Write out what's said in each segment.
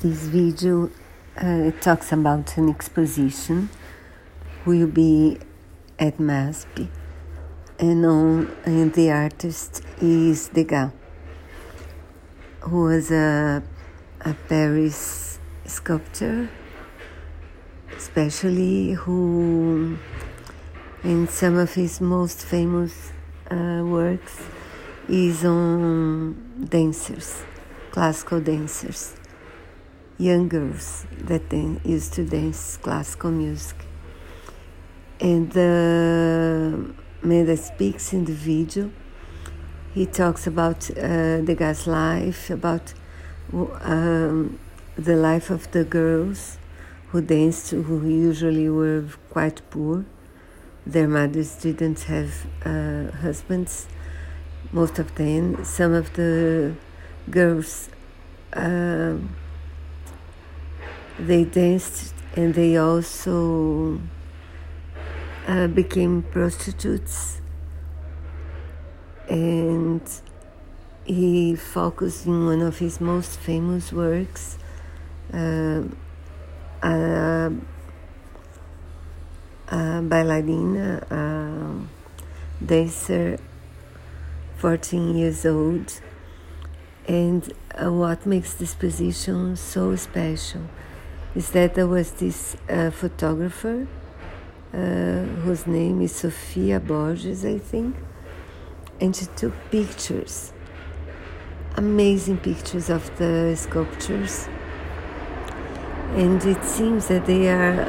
This video uh, talks about an exposition. Will be at MASP, and, on, and the artist is Degas, who was a, a Paris sculptor, especially who, in some of his most famous uh, works, is on dancers, classical dancers young girls that then used to dance classical music. And the man that speaks in the video, he talks about uh, guys' life, about um, the life of the girls who danced, who usually were quite poor. Their mothers didn't have uh, husbands, most of them. Some of the girls. Uh, they danced and they also uh, became prostitutes. And he focused in one of his most famous works uh, a, a bailarina a dancer 14 years old. And uh, what makes this position so special is that there was this uh, photographer uh, whose name is Sofia Borges, I think, and she took pictures, amazing pictures of the sculptures. And it seems that they are,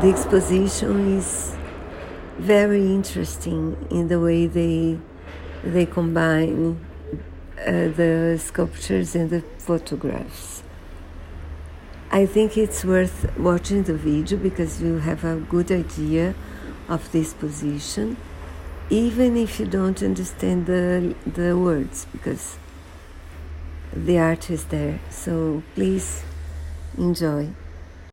the exposition is very interesting in the way they, they combine uh, the sculptures and the photographs. I think it's worth watching the video because you have a good idea of this position, even if you don't understand the, the words, because the art is there. So please enjoy.